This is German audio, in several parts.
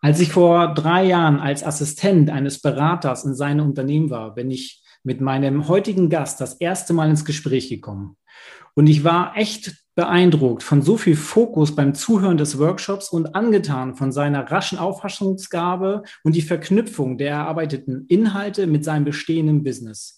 Als ich vor drei Jahren als Assistent eines Beraters in seinem Unternehmen war, bin ich mit meinem heutigen Gast das erste Mal ins Gespräch gekommen. Und ich war echt beeindruckt von so viel Fokus beim Zuhören des Workshops und angetan von seiner raschen Auffassungsgabe und die Verknüpfung der erarbeiteten Inhalte mit seinem bestehenden Business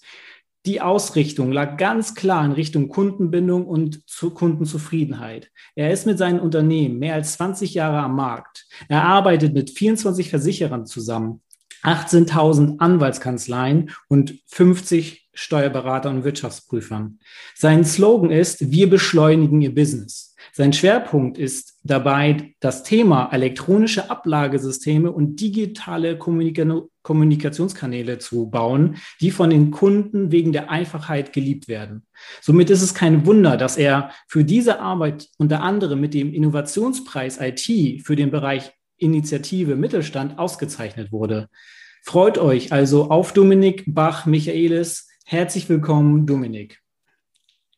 die Ausrichtung lag ganz klar in Richtung Kundenbindung und zu Kundenzufriedenheit. Er ist mit seinem Unternehmen mehr als 20 Jahre am Markt. Er arbeitet mit 24 Versicherern zusammen, 18.000 Anwaltskanzleien und 50 Steuerberater und Wirtschaftsprüfern. Sein Slogan ist, wir beschleunigen Ihr Business. Sein Schwerpunkt ist dabei das Thema elektronische Ablagesysteme und digitale Kommunika Kommunikationskanäle zu bauen, die von den Kunden wegen der Einfachheit geliebt werden. Somit ist es kein Wunder, dass er für diese Arbeit unter anderem mit dem Innovationspreis IT für den Bereich Initiative Mittelstand ausgezeichnet wurde. Freut euch also auf Dominik Bach-Michaelis. Herzlich willkommen, Dominik.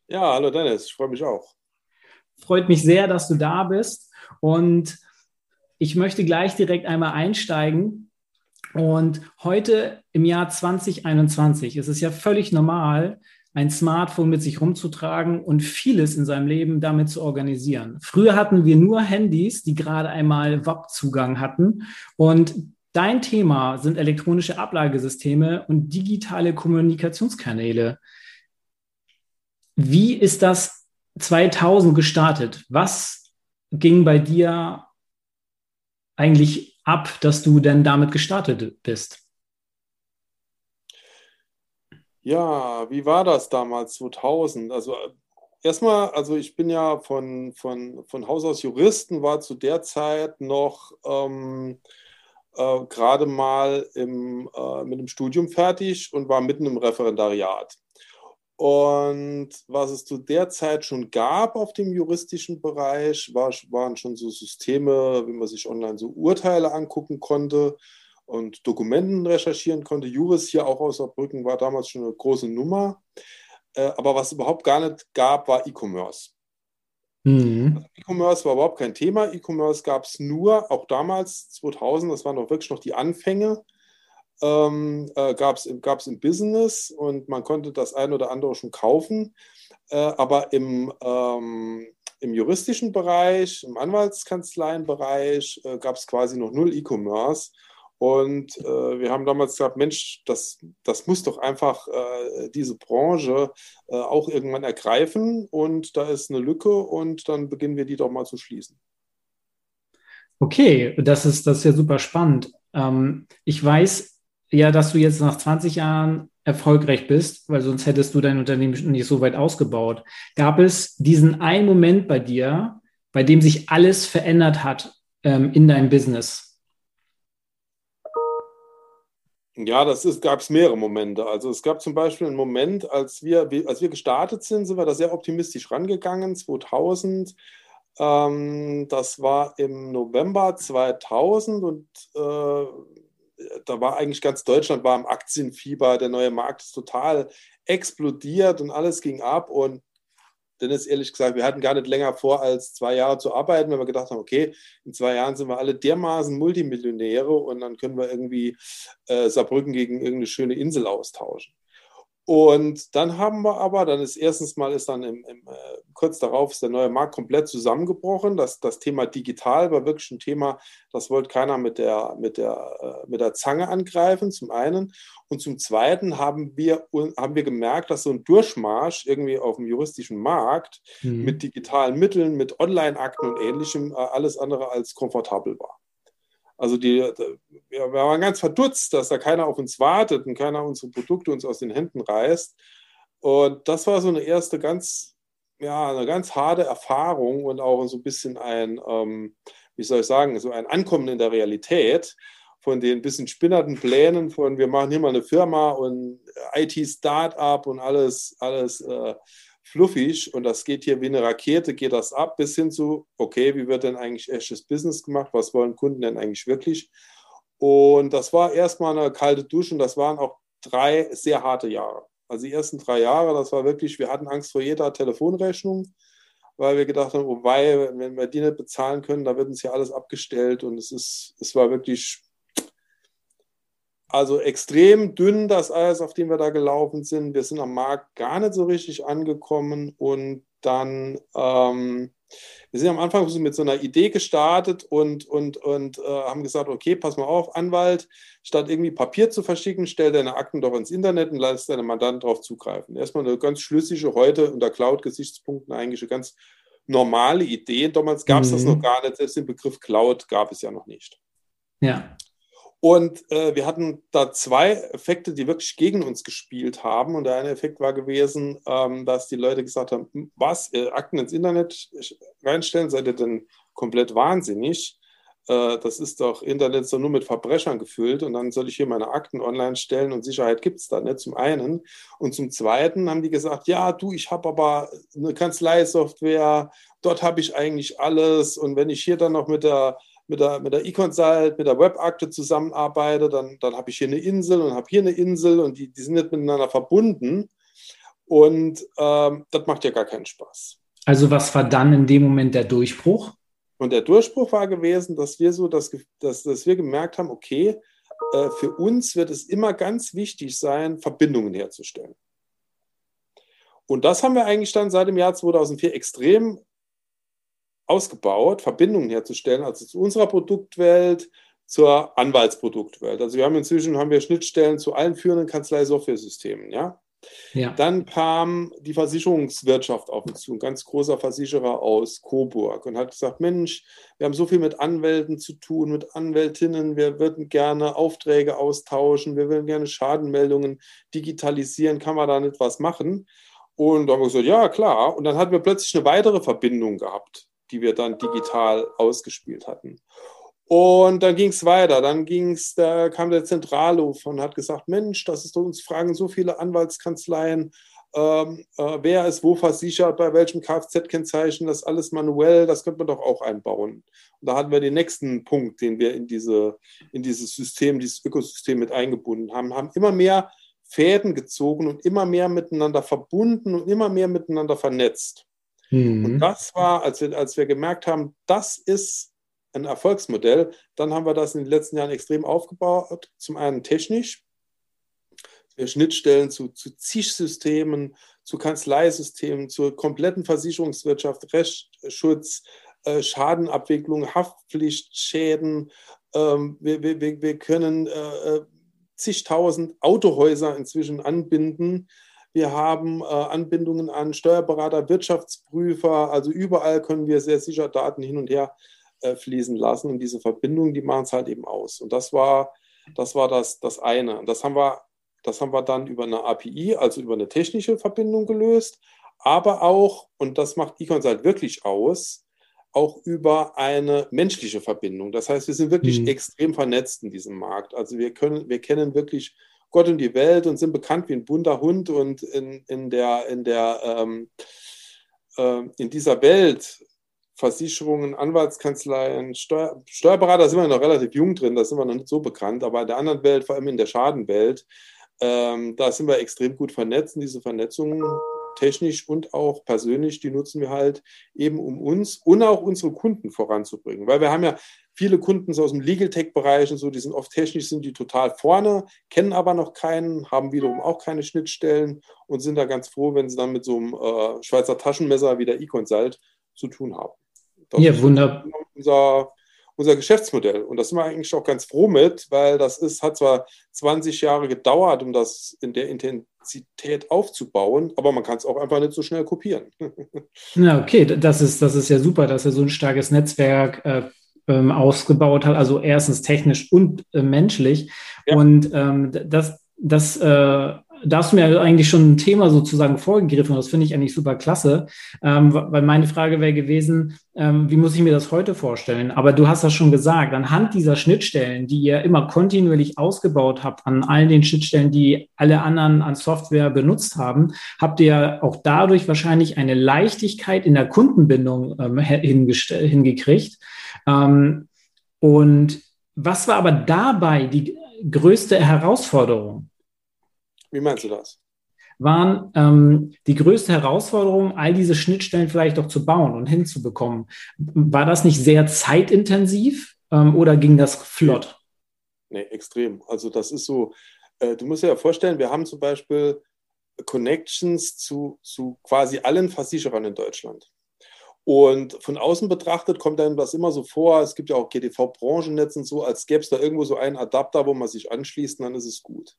Ja, hallo Dennis, ich freue mich auch freut mich sehr, dass du da bist. Und ich möchte gleich direkt einmal einsteigen. Und heute im Jahr 2021 ist es ja völlig normal, ein Smartphone mit sich rumzutragen und vieles in seinem Leben damit zu organisieren. Früher hatten wir nur Handys, die gerade einmal WAP-Zugang hatten. Und dein Thema sind elektronische Ablagesysteme und digitale Kommunikationskanäle. Wie ist das 2000 gestartet. Was ging bei dir eigentlich ab, dass du denn damit gestartet bist? Ja, wie war das damals 2000? Also erstmal, also ich bin ja von, von, von Haus aus Juristen, war zu der Zeit noch ähm, äh, gerade mal im, äh, mit dem Studium fertig und war mitten im Referendariat. Und was es zu der Zeit schon gab auf dem juristischen Bereich, war, waren schon so Systeme, wie man sich online so Urteile angucken konnte und Dokumenten recherchieren konnte. Juris hier auch aus Saarbrücken war damals schon eine große Nummer. Äh, aber was es überhaupt gar nicht gab, war E-Commerce. Mhm. Also E-Commerce war überhaupt kein Thema. E-Commerce gab es nur, auch damals, 2000, das waren doch wirklich noch die Anfänge ähm, äh, gab es im Business und man konnte das ein oder andere schon kaufen. Äh, aber im, ähm, im juristischen Bereich, im Anwaltskanzleienbereich äh, gab es quasi noch null E-Commerce. Und äh, wir haben damals gesagt, Mensch, das, das muss doch einfach äh, diese Branche äh, auch irgendwann ergreifen. Und da ist eine Lücke und dann beginnen wir die doch mal zu schließen. Okay, das ist, das ist ja super spannend. Ähm, ich weiß, ja, dass du jetzt nach 20 Jahren erfolgreich bist, weil sonst hättest du dein Unternehmen nicht so weit ausgebaut. Gab es diesen einen Moment bei dir, bei dem sich alles verändert hat ähm, in deinem Business? Ja, das gab es mehrere Momente. Also es gab zum Beispiel einen Moment, als wir, als wir gestartet sind, sind wir da sehr optimistisch rangegangen, 2000. Ähm, das war im November 2000 und äh, da war eigentlich ganz Deutschland war im Aktienfieber, der neue Markt ist total explodiert und alles ging ab und Dennis, ehrlich gesagt, wir hatten gar nicht länger vor, als zwei Jahre zu arbeiten, weil wir gedacht haben, okay, in zwei Jahren sind wir alle dermaßen Multimillionäre und dann können wir irgendwie äh, Saarbrücken gegen irgendeine schöne Insel austauschen. Und dann haben wir aber, dann ist erstens mal ist dann im, im, äh, kurz darauf ist der neue Markt komplett zusammengebrochen. Das, das Thema digital war wirklich ein Thema, das wollte keiner mit der, mit, der, äh, mit der Zange angreifen, zum einen. Und zum zweiten haben wir, haben wir gemerkt, dass so ein Durchmarsch irgendwie auf dem juristischen Markt mhm. mit digitalen Mitteln, mit Online-Akten und ähnlichem äh, alles andere als komfortabel war. Also die, wir waren ganz verdutzt, dass da keiner auf uns wartet und keiner unsere Produkte uns aus den Händen reißt. Und das war so eine erste ganz, ja, eine ganz harte Erfahrung und auch so ein bisschen ein, ähm, wie soll ich sagen, so ein Ankommen in der Realität. von den bisschen spinnerten Plänen von wir machen hier mal eine Firma und IT-Startup und alles, alles äh, fluffig und das geht hier wie eine Rakete, geht das ab, bis hin zu, okay, wie wird denn eigentlich echtes Business gemacht? Was wollen Kunden denn eigentlich wirklich? Und das war erstmal eine kalte Dusche und das waren auch drei sehr harte Jahre. Also die ersten drei Jahre, das war wirklich, wir hatten Angst vor jeder Telefonrechnung, weil wir gedacht haben, wobei, wenn wir die nicht bezahlen können, da wird uns ja alles abgestellt und es ist, es war wirklich also extrem dünn, das Eis, auf dem wir da gelaufen sind. Wir sind am Markt gar nicht so richtig angekommen und dann, ähm, wir sind am Anfang mit so einer Idee gestartet und, und, und äh, haben gesagt, okay, pass mal auf, Anwalt, statt irgendwie Papier zu verschicken, stell deine Akten doch ins Internet und lass deine Mandanten darauf zugreifen. Erstmal eine ganz schlüssige, heute unter Cloud-Gesichtspunkten eigentlich eine ganz normale Idee. Damals gab es mhm. das noch gar nicht, selbst den Begriff Cloud gab es ja noch nicht. Ja. Und äh, wir hatten da zwei Effekte, die wirklich gegen uns gespielt haben. Und der eine Effekt war gewesen, ähm, dass die Leute gesagt haben, hm, was, äh, Akten ins Internet reinstellen, seid ihr denn komplett wahnsinnig? Äh, das ist doch, Internet doch nur mit Verbrechern gefüllt und dann soll ich hier meine Akten online stellen und Sicherheit gibt es da nicht, zum einen. Und zum zweiten haben die gesagt, ja, du, ich habe aber eine Kanzleisoftware, dort habe ich eigentlich alles. Und wenn ich hier dann noch mit der mit der, mit der E-Consult, mit der Webakte zusammenarbeite, dann, dann habe ich hier eine Insel und habe hier eine Insel und die, die sind nicht miteinander verbunden. Und ähm, das macht ja gar keinen Spaß. Also was war dann in dem Moment der Durchbruch? Und der Durchbruch war gewesen, dass wir so, dass, dass, dass wir gemerkt haben, okay, äh, für uns wird es immer ganz wichtig sein, Verbindungen herzustellen. Und das haben wir eigentlich dann seit dem Jahr 2004 extrem ausgebaut, Verbindungen herzustellen, also zu unserer Produktwelt, zur Anwaltsproduktwelt. Also wir haben inzwischen haben wir Schnittstellen zu allen führenden Kanzlei-Software-Systemen, ja? ja. Dann kam die Versicherungswirtschaft auf uns zu, ein ganz großer Versicherer aus Coburg und hat gesagt, Mensch, wir haben so viel mit Anwälten zu tun, mit Anwältinnen, wir würden gerne Aufträge austauschen, wir würden gerne Schadenmeldungen digitalisieren, kann man da nicht was machen? Und da haben wir gesagt, ja, klar. Und dann hatten wir plötzlich eine weitere Verbindung gehabt die wir dann digital ausgespielt hatten. Und dann ging es weiter. Dann ging's, da kam der Zentralhof und hat gesagt: Mensch, das ist uns fragen so viele Anwaltskanzleien, ähm, äh, wer ist wo versichert, bei welchem Kfz-Kennzeichen, das alles manuell, das könnte man doch auch einbauen. Und da hatten wir den nächsten Punkt, den wir in, diese, in dieses System, dieses Ökosystem mit eingebunden haben, haben immer mehr Fäden gezogen und immer mehr miteinander verbunden und immer mehr miteinander vernetzt. Mhm. Und das war, als wir, als wir gemerkt haben, das ist ein Erfolgsmodell, dann haben wir das in den letzten Jahren extrem aufgebaut. Zum einen technisch, Schnittstellen zu, zu ZISH-Systemen, zu Kanzleisystemen, zur kompletten Versicherungswirtschaft, Rechtsschutz, äh, Schadenabwicklung, Haftpflichtschäden. Ähm, wir, wir, wir können äh, äh, zigtausend Autohäuser inzwischen anbinden wir haben äh, Anbindungen an Steuerberater, Wirtschaftsprüfer. Also überall können wir sehr sicher Daten hin und her äh, fließen lassen. Und diese Verbindungen, die machen es halt eben aus. Und das war das, war das, das eine. Und das haben, wir, das haben wir dann über eine API, also über eine technische Verbindung gelöst. Aber auch, und das macht eConsult wirklich aus, auch über eine menschliche Verbindung. Das heißt, wir sind wirklich mhm. extrem vernetzt in diesem Markt. Also wir können, wir kennen wirklich Gott und die Welt und sind bekannt wie ein bunter Hund und in, in der, in der ähm, äh, in dieser Welt Versicherungen, Anwaltskanzleien, Steuer, Steuerberater sind wir noch relativ jung drin, da sind wir noch nicht so bekannt, aber in der anderen Welt, vor allem in der Schadenwelt, ähm, da sind wir extrem gut vernetzt. Und diese Vernetzung technisch und auch persönlich, die nutzen wir halt eben, um uns und auch unsere Kunden voranzubringen. Weil wir haben ja viele Kunden so aus dem Legal Tech-Bereich und so, die sind oft technisch, sind die total vorne, kennen aber noch keinen, haben wiederum auch keine Schnittstellen und sind da ganz froh, wenn sie dann mit so einem äh, Schweizer Taschenmesser wie der E-Consult zu tun haben. Das ja, wunderbar. Unser, unser Geschäftsmodell. Und das sind wir eigentlich auch ganz froh mit, weil das ist, hat zwar 20 Jahre gedauert, um das in der Intensität aufzubauen, aber man kann es auch einfach nicht so schnell kopieren. ja, okay, das ist, das ist ja super, dass er so ein starkes Netzwerk äh, ähm, ausgebaut hat, also erstens technisch und äh, menschlich. Ja. Und ähm, das, das äh, da hast du mir eigentlich schon ein Thema sozusagen vorgegriffen das finde ich eigentlich super klasse, ähm, weil meine Frage wäre gewesen, ähm, wie muss ich mir das heute vorstellen? Aber du hast das schon gesagt, anhand dieser Schnittstellen, die ihr immer kontinuierlich ausgebaut habt, an all den Schnittstellen, die alle anderen an Software benutzt haben, habt ihr auch dadurch wahrscheinlich eine Leichtigkeit in der Kundenbindung ähm, hingekriegt. Ähm, und was war aber dabei die größte Herausforderung? Wie meinst du das? Waren ähm, die größte Herausforderung, all diese Schnittstellen vielleicht auch zu bauen und hinzubekommen. War das nicht sehr zeitintensiv ähm, oder ging das flott? Nee, extrem. Also das ist so, äh, du musst dir ja vorstellen, wir haben zum Beispiel Connections zu, zu quasi allen Versicherern in Deutschland. Und von außen betrachtet kommt einem das immer so vor, es gibt ja auch GTV-Branchennetz und so, als gäbe es da irgendwo so einen Adapter, wo man sich anschließt und dann ist es gut.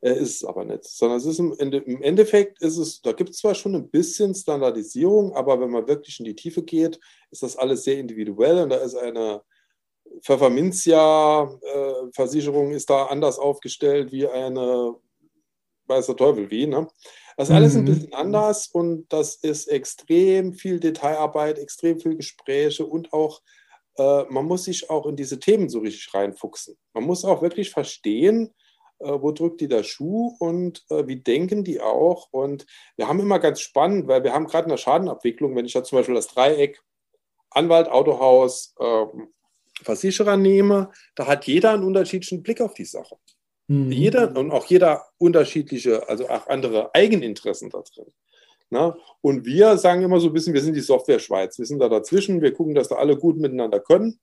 Äh, ist es aber nicht. Sondern es ist im, Ende, im Endeffekt ist es, da gibt es zwar schon ein bisschen Standardisierung, aber wenn man wirklich in die Tiefe geht, ist das alles sehr individuell und da ist eine Pfefferminzia-Versicherung äh, ist da anders aufgestellt wie eine weiß der Teufel wie. Ne? Das ist alles ein mhm. bisschen anders und das ist extrem viel Detailarbeit, extrem viel Gespräche und auch, äh, man muss sich auch in diese Themen so richtig reinfuchsen. Man muss auch wirklich verstehen, äh, wo drückt die der Schuh und äh, wie denken die auch. Und wir haben immer ganz spannend, weil wir haben gerade in der Schadenabwicklung, wenn ich da zum Beispiel das Dreieck Anwalt, Autohaus, ähm, Versicherer nehme, da hat jeder einen unterschiedlichen Blick auf die Sache. Mhm. Jeder und auch jeder unterschiedliche, also auch andere Eigeninteressen da drin. Na? Ne? Und wir sagen immer so ein bisschen, wir sind die Software-Schweiz. Wir sind da dazwischen, wir gucken, dass da alle gut miteinander können,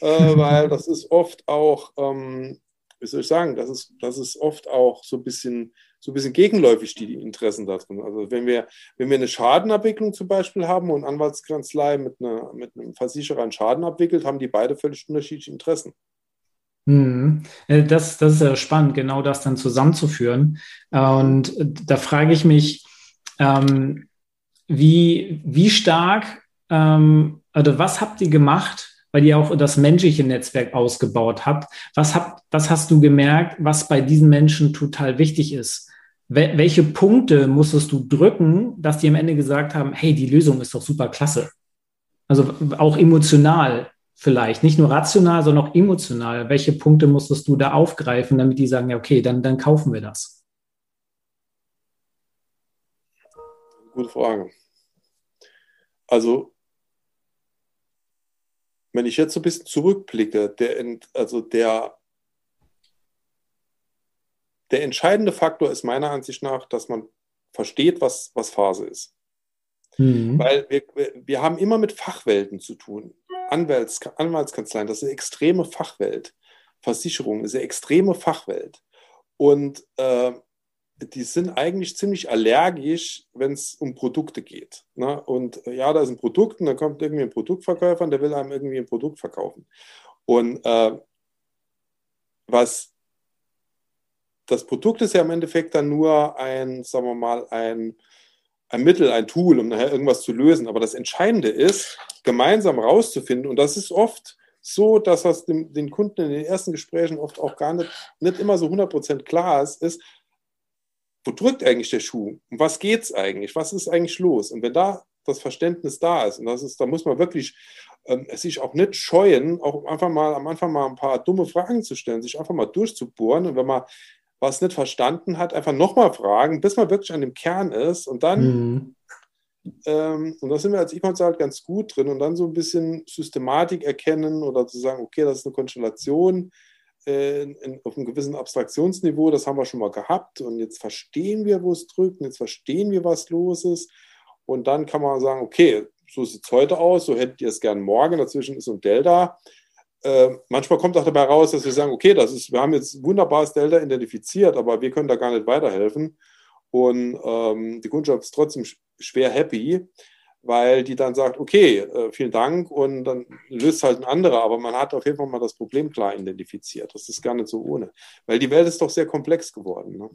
äh, weil das ist oft auch, ähm, wie soll ich sagen, das ist, das ist oft auch so ein bisschen, so ein bisschen gegenläufig, die, Interessen da drin. Also wenn wir, wenn wir eine Schadenabwicklung zum Beispiel haben und Anwaltskanzlei mit, einer, mit einem Versicherer einen Schaden abwickelt, haben die beide völlig unterschiedliche Interessen. Mhm. Äh, das, das ist ja spannend, genau das dann zusammenzuführen. Und da frage ich mich, ähm, wie, wie stark, ähm, oder was habt ihr gemacht, weil ihr auch das menschliche Netzwerk ausgebaut habt? Was, habt, was hast du gemerkt, was bei diesen Menschen total wichtig ist? Wel welche Punkte musstest du drücken, dass die am Ende gesagt haben, hey, die Lösung ist doch super klasse? Also auch emotional vielleicht, nicht nur rational, sondern auch emotional. Welche Punkte musstest du da aufgreifen, damit die sagen, ja, okay, dann, dann kaufen wir das? Gute Frage. Also, wenn ich jetzt so ein bisschen zurückblicke, der, also der, der entscheidende Faktor ist meiner Ansicht nach, dass man versteht, was, was Phase ist. Mhm. Weil wir, wir haben immer mit Fachwelten zu tun. Anwalts, Anwaltskanzleien, das ist eine extreme Fachwelt. Versicherung ist eine extreme Fachwelt. Und äh, die sind eigentlich ziemlich allergisch, wenn es um Produkte geht. Ne? Und äh, ja, da ist ein Produkt und dann kommt irgendwie ein Produktverkäufer und der will einem irgendwie ein Produkt verkaufen. Und äh, was das Produkt ist ja im Endeffekt dann nur ein, sagen wir mal, ein ein Mittel, ein Tool, um nachher irgendwas zu lösen. Aber das Entscheidende ist, gemeinsam rauszufinden, und das ist oft so, dass das dem, den Kunden in den ersten Gesprächen oft auch gar nicht, nicht immer so 100% klar ist, ist, wo drückt eigentlich der Schuh? Um was geht es eigentlich? Was ist eigentlich los? Und wenn da das Verständnis da ist, und das ist, da muss man wirklich ähm, sich auch nicht scheuen, auch einfach mal am Anfang mal ein paar dumme Fragen zu stellen, sich einfach mal durchzubohren. Und wenn man was nicht verstanden hat, einfach nochmal fragen, bis man wirklich an dem Kern ist und dann, mhm. ähm, und da sind wir als E-Consult ganz gut drin und dann so ein bisschen Systematik erkennen oder zu sagen, okay, das ist eine Konstellation in, auf einem gewissen Abstraktionsniveau, das haben wir schon mal gehabt. Und jetzt verstehen wir, wo es drückt. Und jetzt verstehen wir, was los ist. Und dann kann man sagen, okay, so sieht es heute aus, so hättet ihr es gern morgen, dazwischen ist ein Delta. Äh, manchmal kommt auch dabei raus, dass wir sagen, okay, das ist, wir haben jetzt wunderbares Delta identifiziert, aber wir können da gar nicht weiterhelfen. Und ähm, die Kundschaft ist trotzdem schwer happy, weil die dann sagt, okay, äh, vielen Dank und dann löst halt ein anderer, aber man hat auf jeden Fall mal das Problem klar identifiziert. Das ist gar nicht so ohne, weil die Welt ist doch sehr komplex geworden. Ne?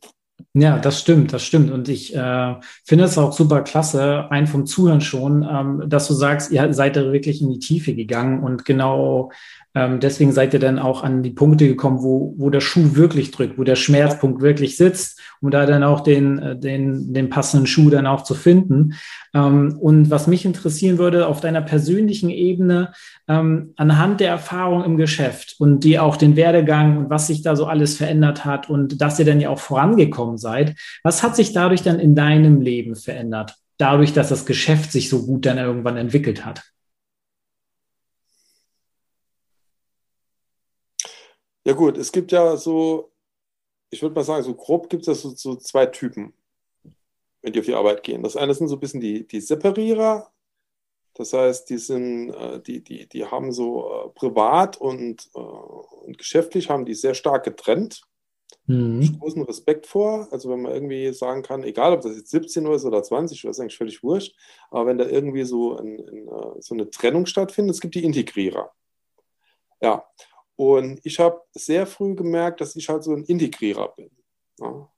Ja, das stimmt, das stimmt. Und ich äh, finde es auch super klasse, ein vom Zuhören schon, ähm, dass du sagst, ihr seid da wirklich in die Tiefe gegangen und genau ähm, deswegen seid ihr dann auch an die Punkte gekommen, wo, wo der Schuh wirklich drückt, wo der Schmerzpunkt wirklich sitzt, um da dann auch den, äh, den, den passenden Schuh dann auch zu finden. Ähm, und was mich interessieren würde, auf deiner persönlichen Ebene, ähm, anhand der Erfahrung im Geschäft und die auch den Werdegang und was sich da so alles verändert hat und dass ihr dann ja auch vorangekommen seid, was hat sich dadurch dann in deinem Leben verändert? Dadurch, dass das Geschäft sich so gut dann irgendwann entwickelt hat? Ja gut, es gibt ja so, ich würde mal sagen, so grob gibt es so, so zwei Typen, wenn die auf die Arbeit gehen. Das eine sind so ein bisschen die, die Separierer, das heißt, die sind, äh, die, die, die haben so äh, privat und, äh, und geschäftlich haben die sehr stark getrennt. Mhm. Großen Respekt vor. Also wenn man irgendwie sagen kann, egal ob das jetzt 17 Uhr ist oder 20 Uhr, ist eigentlich völlig wurscht. Aber wenn da irgendwie so, ein, ein, so eine Trennung stattfindet, es gibt die Integrierer. Ja, und ich habe sehr früh gemerkt, dass ich halt so ein Integrierer bin. Ja.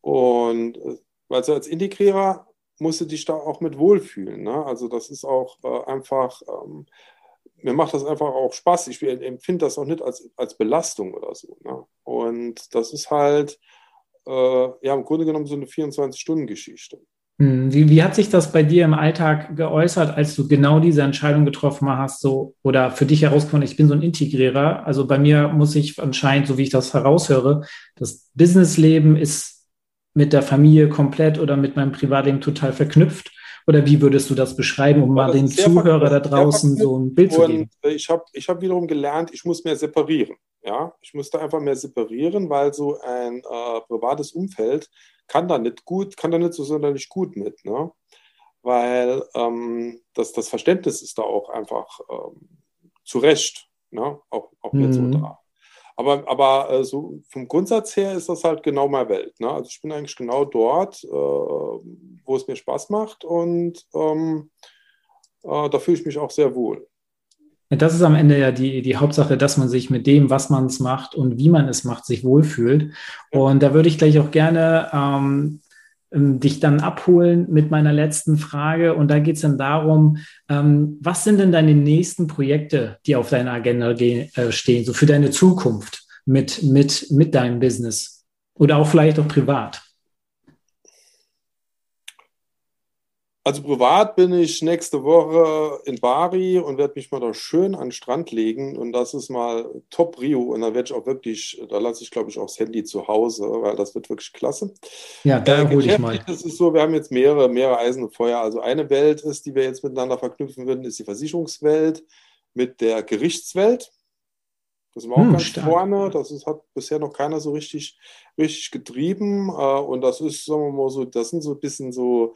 Und also als Integrierer musst du dich da auch mit wohlfühlen. Ne? Also das ist auch äh, einfach, ähm, mir macht das einfach auch Spaß. Ich empfinde das auch nicht als, als Belastung oder so. Ne? Und das ist halt, äh, ja, im Grunde genommen so eine 24-Stunden-Geschichte. Hm, wie, wie, hat sich das bei dir im Alltag geäußert, als du genau diese Entscheidung getroffen hast, so oder für dich herausgefunden, ich bin so ein Integrierer. Also bei mir muss ich anscheinend, so wie ich das heraushöre, das Businessleben ist mit der Familie komplett oder mit meinem Privatleben total verknüpft. Oder wie würdest du das beschreiben, um mal den Zuhörer da draußen so ein Bild zu geben? Ich habe ich hab wiederum gelernt, ich muss mehr separieren. Ja, ich musste einfach mehr separieren, weil so ein äh, privates Umfeld kann da nicht gut, kann da nicht so sonderlich gut mit, ne? Weil ähm, das, das Verständnis ist da auch einfach ähm, zu Recht, ne? Auch, auch mhm. jetzt so da. Aber, aber äh, so vom Grundsatz her ist das halt genau meine Welt. Ne? Also ich bin eigentlich genau dort, äh, wo es mir Spaß macht und ähm, äh, da fühle ich mich auch sehr wohl. Das ist am Ende ja die, die Hauptsache, dass man sich mit dem, was man es macht und wie man es macht, sich wohlfühlt. Und da würde ich gleich auch gerne ähm, ähm, dich dann abholen mit meiner letzten Frage. Und da geht es dann darum, ähm, was sind denn deine nächsten Projekte, die auf deiner Agenda äh, stehen, so für deine Zukunft mit, mit, mit deinem Business oder auch vielleicht auch privat? Also privat bin ich nächste Woche in Bari und werde mich mal da schön an den Strand legen und das ist mal Top Rio und da werde ich auch wirklich, da lasse ich glaube ich auch das Handy zu Hause, weil das wird wirklich klasse. Ja, da äh, hole ich mal. Das ist so, wir haben jetzt mehrere, mehrere Eisen Feuer. Also eine Welt ist, die wir jetzt miteinander verknüpfen würden, ist die Versicherungswelt mit der Gerichtswelt. Das wir auch hm, ganz stark. vorne. Das ist, hat bisher noch keiner so richtig, richtig getrieben. Äh, und das ist, sagen wir mal so, das sind so ein bisschen so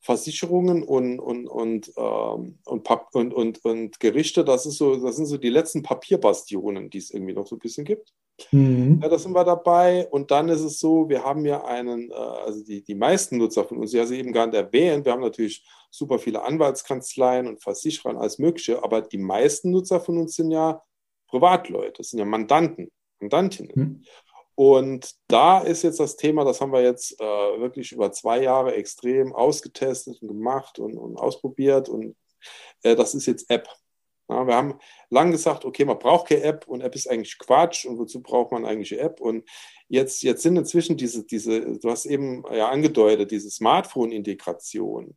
Versicherungen und, und, und, ähm, und, und, und, und Gerichte. Das, ist so, das sind so die letzten Papierbastionen, die es irgendwie noch so ein bisschen gibt. Mhm. Ja, da sind wir dabei. Und dann ist es so, wir haben ja einen, äh, also die, die meisten Nutzer von uns, ja, sie eben gar nicht erwähnt. Wir haben natürlich super viele Anwaltskanzleien und Versicherer und alles Mögliche. Aber die meisten Nutzer von uns sind ja Privatleute, das sind ja Mandanten, Mandantinnen. Mhm. Und da ist jetzt das Thema, das haben wir jetzt äh, wirklich über zwei Jahre extrem ausgetestet und gemacht und, und ausprobiert. Und äh, das ist jetzt App. Ja, wir haben lange gesagt, okay, man braucht keine App und App ist eigentlich Quatsch und wozu braucht man eigentlich eine App? Und jetzt, jetzt sind inzwischen diese, diese, du hast eben ja angedeutet, diese Smartphone-Integration,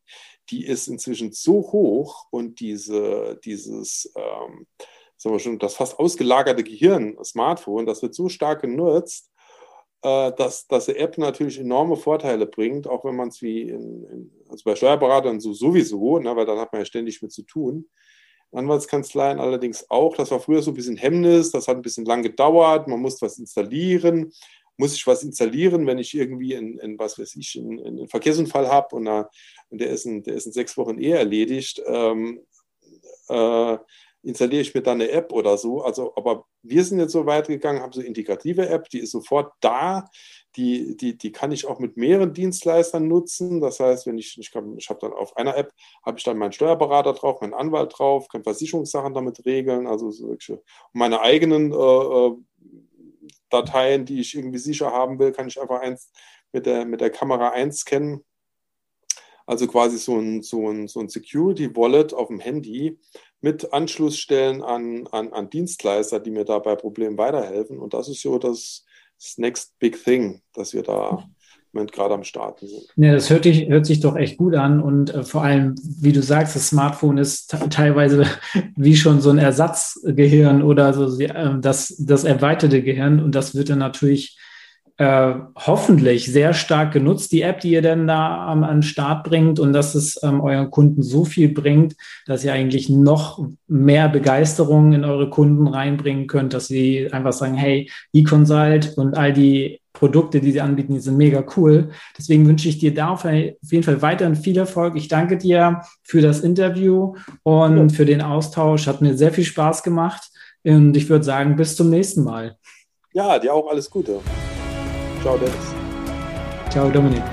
die ist inzwischen so hoch und diese, dieses, ähm, sagen wir schon, das fast ausgelagerte Gehirn, Smartphone, das wird so stark genutzt, äh, dass, dass die App natürlich enorme Vorteile bringt, auch wenn man es wie in, in, also bei Steuerberatern so sowieso, ne, weil dann hat man ja ständig mit zu tun. Anwaltskanzleien allerdings auch. Das war früher so ein bisschen Hemmnis, das hat ein bisschen lang gedauert, man muss was installieren. Muss ich was installieren, wenn ich irgendwie in, in was weiß ich, einen Verkehrsunfall habe und, und, der, ist in, der ist in sechs Wochen eher erledigt? Ähm, äh, installiere ich mir dann eine App oder so. Also, aber wir sind jetzt so weit gegangen, haben so eine integrative App, die ist sofort da. Die, die, die kann ich auch mit mehreren Dienstleistern nutzen. Das heißt, wenn ich, ich, ich habe dann auf einer App, habe ich dann meinen Steuerberater drauf, meinen Anwalt drauf, kann Versicherungssachen damit regeln, also so meine eigenen äh, äh, Dateien, die ich irgendwie sicher haben will, kann ich einfach eins mit der, mit der Kamera einscannen Also quasi so ein, so ein, so ein Security-Wallet auf dem Handy mit Anschlussstellen an, an, an Dienstleister, die mir da bei Problemen weiterhelfen. Und das ist so das, das Next Big Thing, dass wir da gerade am Starten sind. Ja, das hört, dich, hört sich doch echt gut an und äh, vor allem, wie du sagst, das Smartphone ist teilweise wie schon so ein Ersatzgehirn oder so äh, das, das erweiterte Gehirn und das wird dann natürlich äh, hoffentlich sehr stark genutzt, die App, die ihr denn da am, an den Start bringt und dass es ähm, euren Kunden so viel bringt, dass ihr eigentlich noch mehr Begeisterung in eure Kunden reinbringen könnt, dass sie einfach sagen, hey, eConsult und all die Produkte, die sie anbieten, die sind mega cool. Deswegen wünsche ich dir da auf jeden Fall weiterhin viel Erfolg. Ich danke dir für das Interview und ja. für den Austausch. Hat mir sehr viel Spaß gemacht. Und ich würde sagen, bis zum nächsten Mal. Ja, dir auch alles Gute. Ciao, Dennis. Ciao, Dominik.